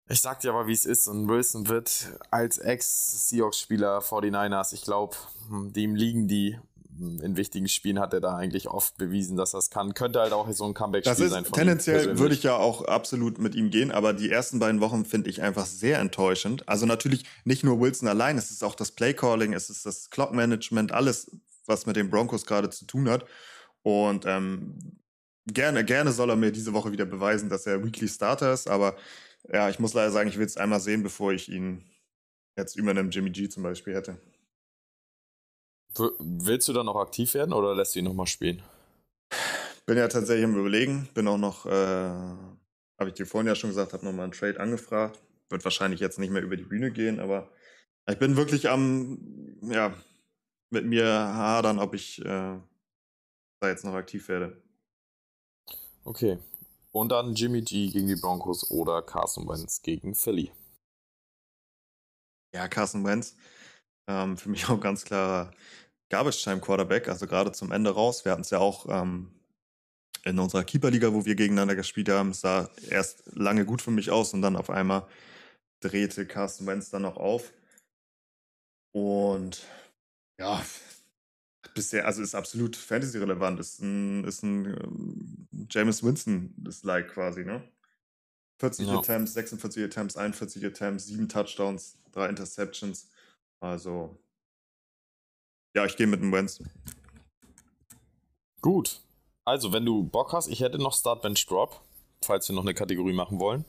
Ich sag dir aber, wie es ist. Und Wilson wird als Ex-Seahawks-Spieler 49ers, ich glaube, dem liegen die. In wichtigen Spielen hat er da eigentlich oft bewiesen, dass er es kann. Könnte halt auch so ein Comeback-Spiel sein. Von tendenziell würde ich ja auch absolut mit ihm gehen, aber die ersten beiden Wochen finde ich einfach sehr enttäuschend. Also natürlich nicht nur Wilson allein, es ist auch das Play-Calling, es ist das Clock-Management, alles, was mit den Broncos gerade zu tun hat. Und ähm, gerne, gerne soll er mir diese Woche wieder beweisen, dass er Weekly Starter ist, aber ja, ich muss leider sagen, ich will es einmal sehen, bevor ich ihn jetzt über einem Jimmy G zum Beispiel hätte. Willst du dann noch aktiv werden oder lässt du ihn nochmal spielen? Bin ja tatsächlich im Überlegen. Bin auch noch, äh, habe ich dir vorhin ja schon gesagt, habe nochmal einen Trade angefragt. Wird wahrscheinlich jetzt nicht mehr über die Bühne gehen, aber ich bin wirklich am, ja, mit mir hadern, ob ich äh, da jetzt noch aktiv werde. Okay. Und dann Jimmy G gegen die Broncos oder Carson Wentz gegen Philly. Ja, Carson Wentz. Ähm, für mich auch ganz klarer Garbage-Time-Quarterback, also gerade zum Ende raus. Wir hatten es ja auch ähm, in unserer Keeper-Liga, wo wir gegeneinander gespielt haben. Es sah erst lange gut für mich aus und dann auf einmal drehte Carsten Wentz dann noch auf. Und ja, bisher, also ist absolut Fantasy-relevant. Ist ein, ist ein ähm, James Winston, das Like quasi, ne? 40 ja. Attempts, 46 Attempts, 41 Attempts, 7 Touchdowns, 3 Interceptions. Also, ja, ich gehe mit dem Wentz. Gut. Also, wenn du Bock hast, ich hätte noch Start Bench Drop, falls wir noch eine Kategorie machen wollen.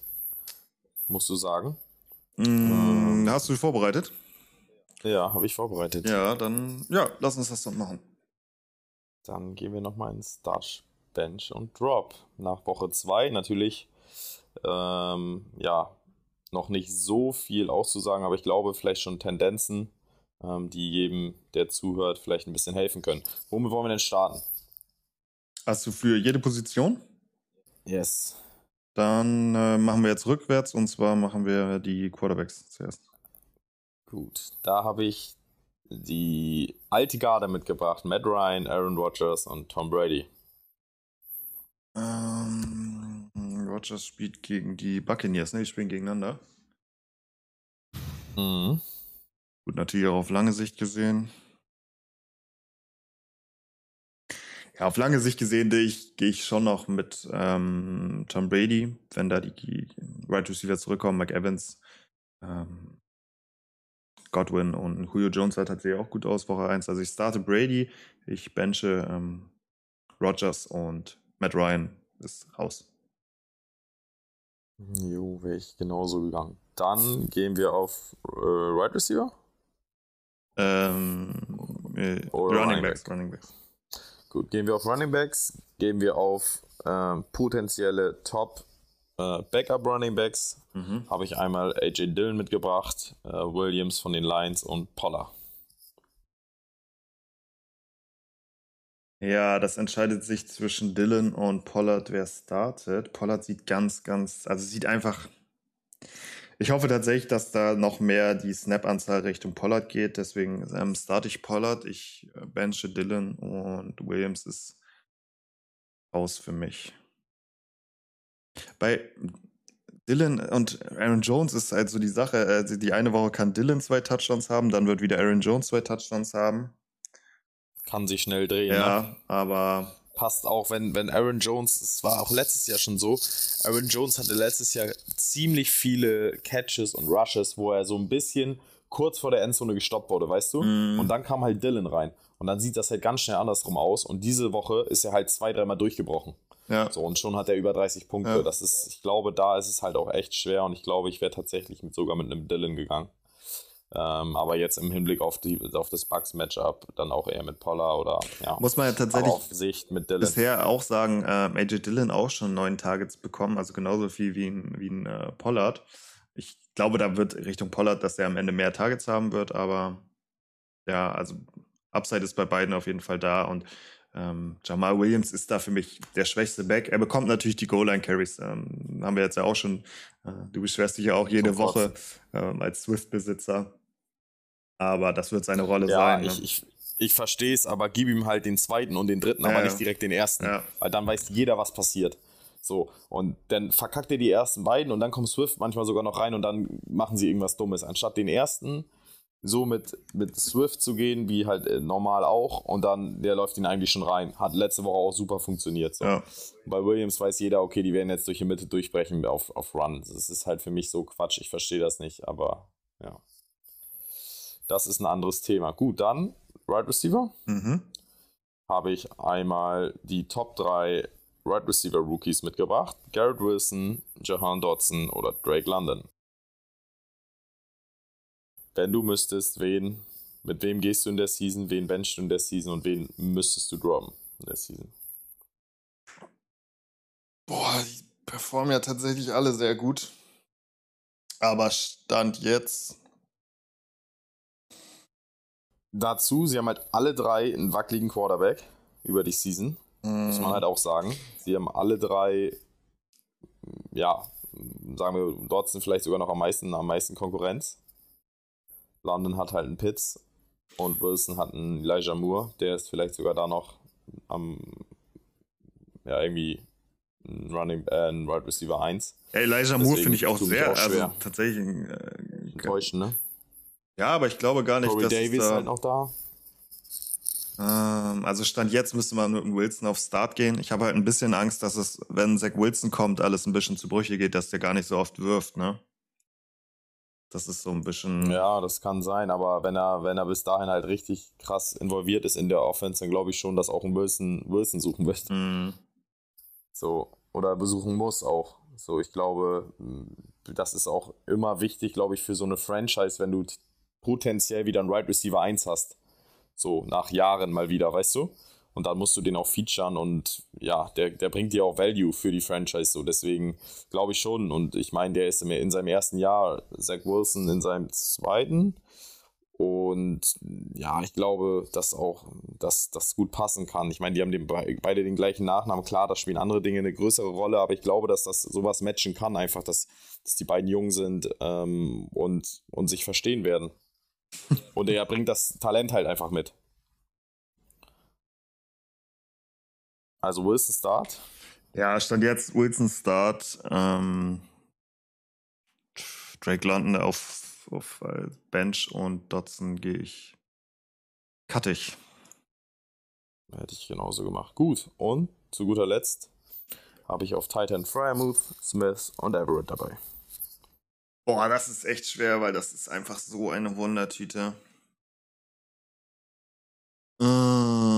Musst du sagen. Mm, ähm, hast du vorbereitet? Ja, habe ich vorbereitet. Ja, dann, ja, lass uns das dann machen. Dann gehen wir nochmal ins Start Bench und Drop. Nach Woche 2 natürlich, ähm, ja, noch nicht so viel auszusagen, aber ich glaube vielleicht schon Tendenzen ähm, die jedem, der zuhört, vielleicht ein bisschen helfen können. Womit wollen wir denn starten? Hast du für jede Position? Yes. Dann äh, machen wir jetzt rückwärts und zwar machen wir die Quarterbacks zuerst. Gut, da habe ich die alte Garde mitgebracht. Matt Ryan, Aaron Rodgers und Tom Brady. Ähm, Rodgers spielt gegen die Buccaneers, ne? Die spielen gegeneinander. Mhm. Gut, natürlich auch auf lange Sicht gesehen. Ja, auf lange Sicht gesehen gehe ich, gehe ich schon noch mit ähm, Tom Brady, wenn da die, die Right Receiver zurückkommen, Mike Evans, ähm, Godwin und Julio Jones hat tatsächlich auch gut aus, Woche 1. Also ich starte Brady, ich benche ähm, Rogers und Matt Ryan ist raus. Jo, wäre ich genauso gegangen. Dann gehen wir auf äh, Right Receiver. Ähm, äh, Running, Running Backs, Back. Running Backs. Gut, gehen wir auf Running Backs, gehen wir auf äh, potenzielle Top äh, Backup Running Backs. Mhm. Habe ich einmal AJ Dillon mitgebracht, äh, Williams von den Lions und Poller. Ja, das entscheidet sich zwischen Dillon und Pollard, wer startet. Pollard sieht ganz, ganz, also sieht einfach ich hoffe tatsächlich, dass da noch mehr die Snap-Anzahl Richtung Pollard geht. Deswegen ähm, starte ich Pollard, ich äh, benche Dylan und Williams ist raus für mich. Bei Dylan und Aaron Jones ist halt so die Sache. Also die eine Woche kann Dylan zwei Touchdowns haben, dann wird wieder Aaron Jones zwei Touchdowns haben. Kann sich schnell drehen. Ja, ne? aber passt auch, wenn, wenn Aaron Jones, es war auch letztes Jahr schon so, Aaron Jones hatte letztes Jahr ziemlich viele Catches und Rushes, wo er so ein bisschen kurz vor der Endzone gestoppt wurde, weißt du? Mm. Und dann kam halt Dylan rein. Und dann sieht das halt ganz schnell andersrum aus. Und diese Woche ist er halt zwei, dreimal durchgebrochen. Ja. So, und schon hat er über 30 Punkte. Ja. Das ist, ich glaube, da ist es halt auch echt schwer. Und ich glaube, ich wäre tatsächlich mit, sogar mit einem Dylan gegangen. Ähm, aber jetzt im Hinblick auf, die, auf das Bucks-Matchup dann auch eher mit Poller oder ja. Muss man ja tatsächlich auf Sicht mit Dylan. bisher auch sagen, äh, AJ Dillon auch schon neun Targets bekommen, also genauso viel wie ein, wie ein äh, Pollard. Ich glaube, da wird Richtung Pollard, dass er am Ende mehr Targets haben wird, aber ja, also Upside ist bei beiden auf jeden Fall da und ähm, Jamal Williams ist da für mich der schwächste Back. Er bekommt natürlich die Goal-Line-Carries. Ähm, haben wir jetzt ja auch schon. Äh, du beschwerst dich ja auch jede Woche ähm, als Swift-Besitzer. Aber das wird seine Rolle ja, sein. Ja, ich, ne? ich, ich verstehe es, aber gib ihm halt den zweiten und den dritten, ja, aber nicht direkt den ersten. Ja. Weil dann weiß jeder, was passiert. So, und dann verkackt er die ersten beiden und dann kommt Swift manchmal sogar noch rein und dann machen sie irgendwas Dummes. Anstatt den ersten so mit, mit Swift zu gehen, wie halt äh, normal auch, und dann der läuft ihn eigentlich schon rein. Hat letzte Woche auch super funktioniert. So. Ja. Bei Williams weiß jeder, okay, die werden jetzt durch die Mitte durchbrechen auf, auf Run. Das ist halt für mich so Quatsch, ich verstehe das nicht, aber ja das ist ein anderes Thema. Gut, dann Right Receiver. Mhm. Habe ich einmal die Top 3 Right Receiver Rookies mitgebracht. Garrett Wilson, Jahan Dodson oder Drake London. Wenn du müsstest, wen Mit wem gehst du in der Season, wen benchst du in der Season und wen müsstest du droppen in der Season? Boah, die performen ja tatsächlich alle sehr gut. Aber Stand jetzt. Dazu, sie haben halt alle drei einen wackeligen Quarterback über die Season. Mm. Muss man halt auch sagen. Sie haben alle drei, ja, sagen wir, dort sind vielleicht sogar noch am meisten, am meisten Konkurrenz. London hat halt einen Pitts und Wilson hat einen Elijah Moore, der ist vielleicht sogar da noch am, ja, irgendwie ein Running, äh, ein Wide Receiver 1. Ja, Elijah Moore finde ich auch sehr, auch also tatsächlich äh, enttäuschend, ne? Ja, aber ich glaube gar nicht, Corey dass Davis da, halt noch da. Ähm, also Stand jetzt müsste man mit dem Wilson auf Start gehen. Ich habe halt ein bisschen Angst, dass es, wenn Zach Wilson kommt, alles ein bisschen zu Brüche geht, dass der gar nicht so oft wirft, ne? Das ist so ein bisschen. Ja, das kann sein, aber wenn er, wenn er bis dahin halt richtig krass involviert ist in der Offense, dann glaube ich schon, dass auch ein Wilson, Wilson suchen wird. Mhm. So, oder besuchen muss auch. So, ich glaube, das ist auch immer wichtig, glaube ich, für so eine Franchise, wenn du potenziell wieder einen Right Receiver 1 hast. So, nach Jahren mal wieder, weißt du? Und dann musst du den auch featuren und ja, der, der bringt dir auch Value für die Franchise. So, deswegen glaube ich schon. Und ich meine, der ist in seinem ersten Jahr, Zach Wilson in seinem zweiten. Und ja, ich glaube, dass auch dass das gut passen kann. Ich meine, die haben den, beide den gleichen Nachnamen. Klar, da spielen andere Dinge eine größere Rolle, aber ich glaube, dass das sowas matchen kann, einfach, dass, dass die beiden jung sind ähm, und, und sich verstehen werden. Und er bringt das Talent halt einfach mit. Also Wilson Start? Ja, stand jetzt Wilson Start. Ähm, Drake London auf auf äh, Bench und Dotson gehe ich cuttig. Hätte ich genauso gemacht. Gut, und zu guter Letzt habe ich auf Titan Fryermuth, Smith und Everett dabei. Boah, das ist echt schwer, weil das ist einfach so eine Wundertüte. Ähm.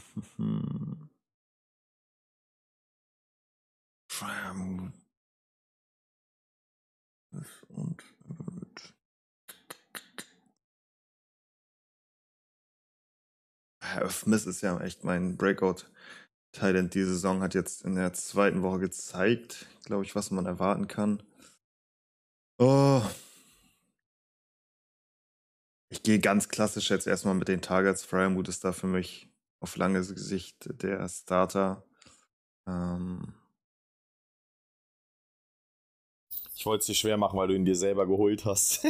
Und Smith ist ja echt mein Breakout-Talent. Die Saison hat jetzt in der zweiten Woche gezeigt, glaube ich, was man erwarten kann. Oh. Ich gehe ganz klassisch jetzt erstmal mit den Targets. Fryermuth ist da für mich auf lange Sicht der Starter. Ähm, Ich wollte es dir schwer machen, weil du ihn dir selber geholt hast.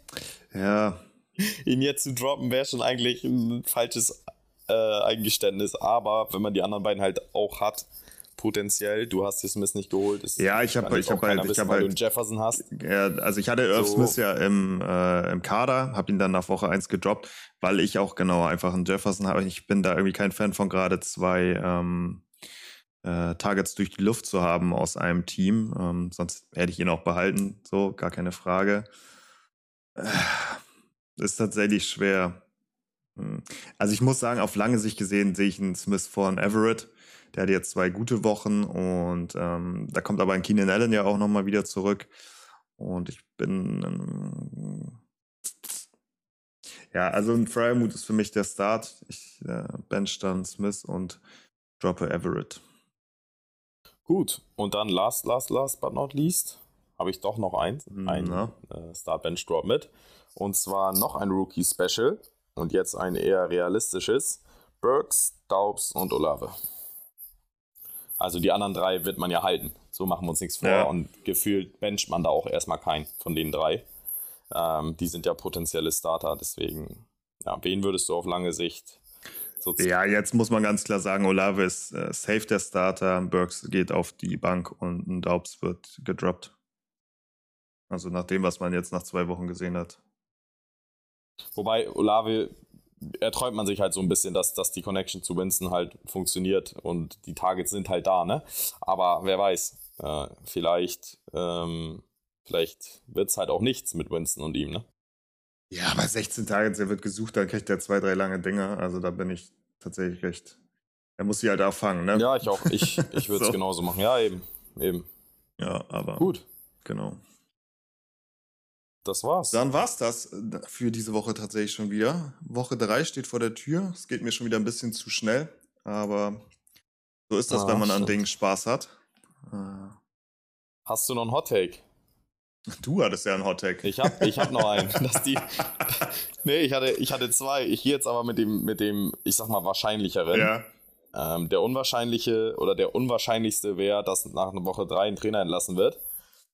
ja. Ihn jetzt zu droppen wäre schon eigentlich ein falsches äh, Eingeständnis. Aber wenn man die anderen beiden halt auch hat, potenziell, du hast dir Smith nicht geholt. Ist, ja, ich habe ich habe halt, ich habe halt Jefferson hast. Ja, also ich hatte Irv so. Smith ja im, äh, im Kader, habe ihn dann nach Woche 1 gedroppt, weil ich auch genau einfach einen Jefferson habe. Ich bin da irgendwie kein Fan von gerade zwei ähm, äh, Targets durch die Luft zu haben aus einem Team. Ähm, sonst hätte ich ihn auch behalten, so, gar keine Frage. Äh, ist tatsächlich schwer. Hm. Also ich muss sagen, auf lange Sicht gesehen sehe ich einen Smith vor einen Everett. Der hat jetzt zwei gute Wochen und ähm, da kommt aber ein Keenan Allen ja auch nochmal wieder zurück. Und ich bin. Ähm, ja, also ein Fryermuth ist für mich der Start. Ich äh, bench dann Smith und droppe Everett. Gut, und dann last, last, last but not least habe ich doch noch eins, Mhm, ein äh, Start Bench Drop mit. Und zwar noch ein Rookie Special und jetzt ein eher realistisches. Burks, Daubs und Olave. Also die anderen drei wird man ja halten. So machen wir uns nichts vor. Ja. Und gefühlt bencht man da auch erstmal keinen von den drei. Ähm, die sind ja potenzielle Starter, deswegen, ja, wen würdest du auf lange Sicht sozusagen? Ja, jetzt muss man ganz klar sagen, Olave ist äh, safe der Starter, Burks geht auf die Bank und ein Daubs wird gedroppt. Also nach dem, was man jetzt nach zwei Wochen gesehen hat. Wobei Olave erträumt man sich halt so ein bisschen, dass, dass die Connection zu Winston halt funktioniert und die Targets sind halt da, ne? Aber wer weiß, äh, vielleicht, ähm, vielleicht wird es halt auch nichts mit Winston und ihm, ne? Ja, bei 16 Targets, er wird gesucht, dann kriegt er zwei, drei lange Dinger. Also da bin ich tatsächlich recht. Er muss sie halt auch fangen, ne? Ja, ich auch. Ich, ich würde es So. genauso machen. Ja, eben. Eben. Ja, aber Gut. genau. Das war's. Dann war's das äh, für diese Woche tatsächlich schon wieder. Woche 3 steht vor der Tür. Es geht mir schon wieder ein bisschen zu schnell, aber so ist das, Ah, wenn man an shit. Dingen Spaß hat. Äh, Hast du noch einen Hot Take? Du hattest ja einen Hottag. Ich hab, ich hab noch einen. Dass die, nee, ich hatte, ich hatte zwei. Ich gehe jetzt aber mit dem, mit dem, ich sag mal, wahrscheinlicheren. Ja. Ähm, der unwahrscheinliche oder der unwahrscheinlichste wäre, dass nach einer Woche drei ein Trainer entlassen wird.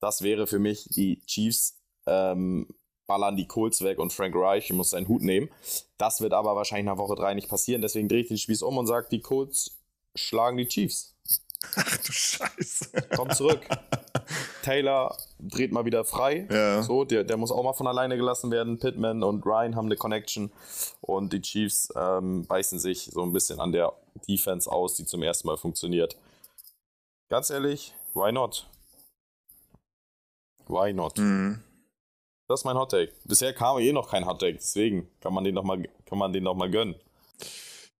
Das wäre für mich, die Chiefs ähm, ballern die Colts weg und Frank Reich muss seinen Hut nehmen. Das wird aber wahrscheinlich nach Woche drei nicht passieren. Deswegen drehe ich den Spieß um und sage, die Colts schlagen die Chiefs. Ach du Scheiße. Kommt zurück. Taylor dreht mal wieder frei. Ja. So, der, der muss auch mal von alleine gelassen werden. Pittman und Ryan haben eine Connection. Und die Chiefs ähm, beißen sich so ein bisschen an der Defense aus, die zum ersten Mal funktioniert. Ganz ehrlich, why not? Why not? Mhm. Das ist mein Hot Take. Bisher kam eh noch kein Hot Take, deswegen kann man den noch mal, kann man den noch mal gönnen.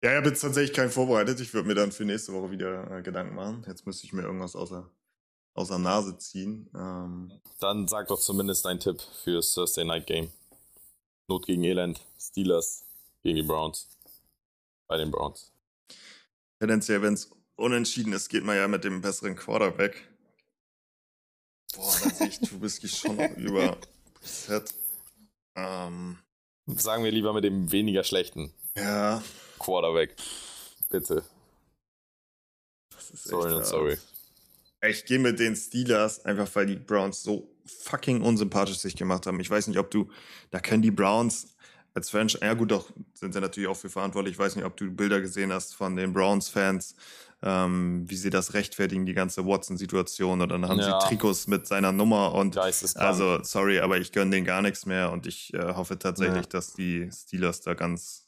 Ja, ich habe jetzt tatsächlich keinen vorbereitet. Ich würde mir dann für nächste Woche wieder äh, Gedanken machen. Jetzt müsste ich mir irgendwas außer, außer Nase ziehen. Ähm, Dann sag doch zumindest deinen Tipp fürs Thursday Night Game. Not gegen Elend. Steelers gegen die Browns. Bei den Browns. tendenziell, wenn es unentschieden ist, geht man ja mit dem besseren Quarterback. Boah, da sehe ich Trubisky schon noch über Set. Ähm, Sagen wir lieber mit dem weniger schlechten ja, Quarterback. Bitte. das ist Sorry, echt not sorry. Ich gehe mit den Steelers, einfach weil die Browns so fucking unsympathisch sich gemacht haben. Ich weiß nicht, ob du, da können die Browns als Franchise, ja gut, doch, sind sie natürlich auch für verantwortlich. Ich weiß nicht, ob du Bilder gesehen hast von den Browns-Fans, ähm, wie sie das rechtfertigen, die ganze Watson-Situation. Und dann haben Ja. sie Trikots mit seiner Nummer und also, sorry, aber ich gönne denen gar nichts mehr und ich äh, hoffe tatsächlich, Ja. dass die Steelers da ganz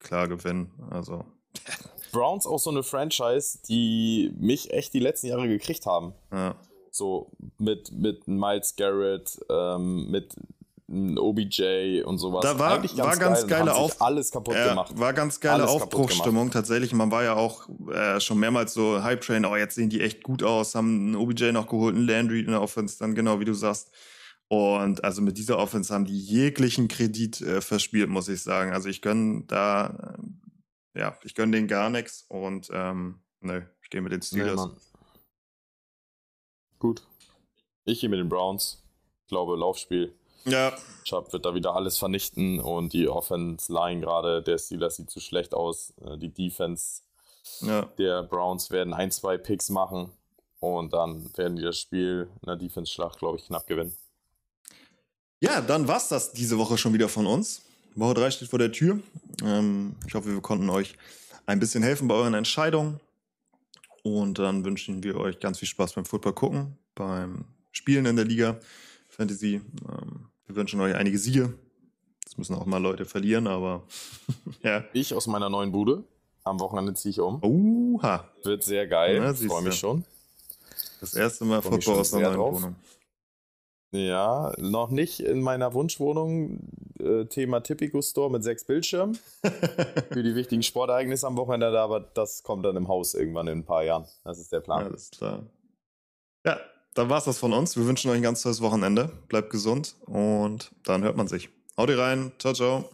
klar gewinnen. Also, Browns auch so eine Franchise, die mich echt die letzten Jahre gekriegt haben. ja. So mit, mit Miles Garrett, ähm, mit OBJ und sowas. Da war- Eigentlich war ganz geil geile Auf- alles kaputt Ja, gemacht. war ganz geile Aufbruchsstimmung tatsächlich. Man war ja auch äh, schon mehrmals so Hype Train, oh, jetzt sehen die echt gut aus, haben einen OBJ noch geholt, einen Landry in der Offense, dann genau wie du sagst. Und also mit dieser Offense haben die jeglichen Kredit äh, verspielt, muss ich sagen. Also ich gönn da, äh, ja, ich gönn denen gar nichts und ähm, nö, ich gehe mit den Nee, Steelers. Mann. Gut. Ich gehe mit den Browns. Ich glaube, Laufspiel. Ja, Chubb wird da wieder alles vernichten und die Offense Line gerade der Steelers sieht zu schlecht aus. Äh, Die Defense ja, der Browns werden ein, zwei Picks machen und dann werden die das Spiel in der Defense-Schlacht, glaube ich, knapp gewinnen. Ja, dann war's das diese Woche schon wieder von uns. Woche 3 steht vor der Tür. Ähm, ich hoffe, wir konnten euch ein bisschen helfen bei euren Entscheidungen. Und dann wünschen wir euch ganz viel Spaß beim Football gucken, beim Spielen in der Liga Fantasy. Ähm, wir wünschen euch einige Siege. Es müssen auch mal Leute verlieren, aber ja. Ich aus meiner neuen Bude. Am Wochenende ziehe ich um. Oha, Wird sehr geil. Na, Freue mich schon. das erste Mal Freu Football aus einer neuen drauf. Wohnung. Ja, noch nicht in meiner Wunschwohnung. Äh, Thema Tipico Store mit sechs Bildschirmen für die wichtigen Sportereignisse am Wochenende, aber das kommt dann im Haus irgendwann in ein paar Jahren. Das ist der Plan. Alles klar. Ja, dann war's das von uns. Wir wünschen euch ein ganz tolles Wochenende. Bleibt gesund und dann hört man sich. Haut rein. Ciao, ciao.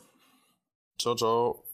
Ciao, ciao.